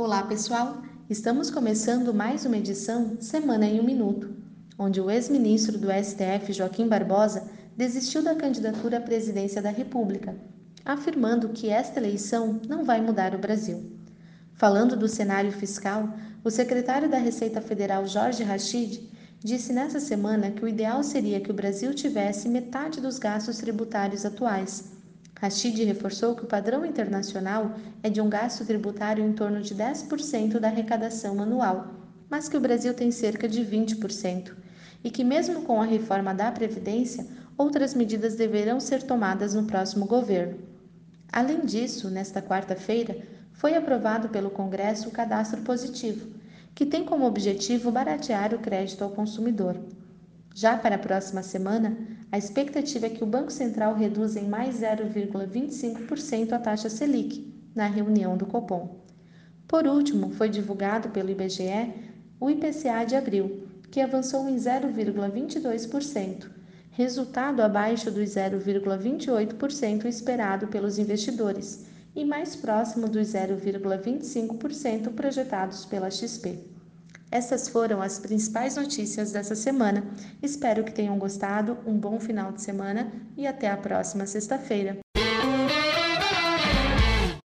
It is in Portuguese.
Olá, pessoal! Estamos começando mais uma edição Semana em um Minuto, onde o ex-ministro do STF, Joaquim Barbosa, desistiu da candidatura à presidência da República, afirmando que esta eleição não vai mudar o Brasil. Falando do cenário fiscal, o secretário da Receita Federal, Jorge Rachid, disse nessa semana que o ideal seria que o Brasil tivesse metade dos gastos tributários atuais Rashid reforçou que o padrão internacional é de um gasto tributário em torno de 10% da arrecadação anual, mas que o Brasil tem cerca de 20%, e que, mesmo com a reforma da Previdência, outras medidas deverão ser tomadas no próximo governo. Além disso, nesta quarta-feira, foi aprovado pelo Congresso o cadastro positivo, que tem como objetivo baratear o crédito ao consumidor. Já para a próxima semana, a expectativa é que o Banco Central reduza em mais 0,25% a taxa Selic na reunião do Copom. Por último, foi divulgado pelo IBGE o IPCA de abril, que avançou em 0,22%, resultado abaixo dos 0,28% esperado pelos investidores e mais próximo dos 0,25% projetados pela XP. Essas foram as principais notícias dessa semana. Espero que tenham gostado. Um bom final de semana e até a próxima sexta-feira.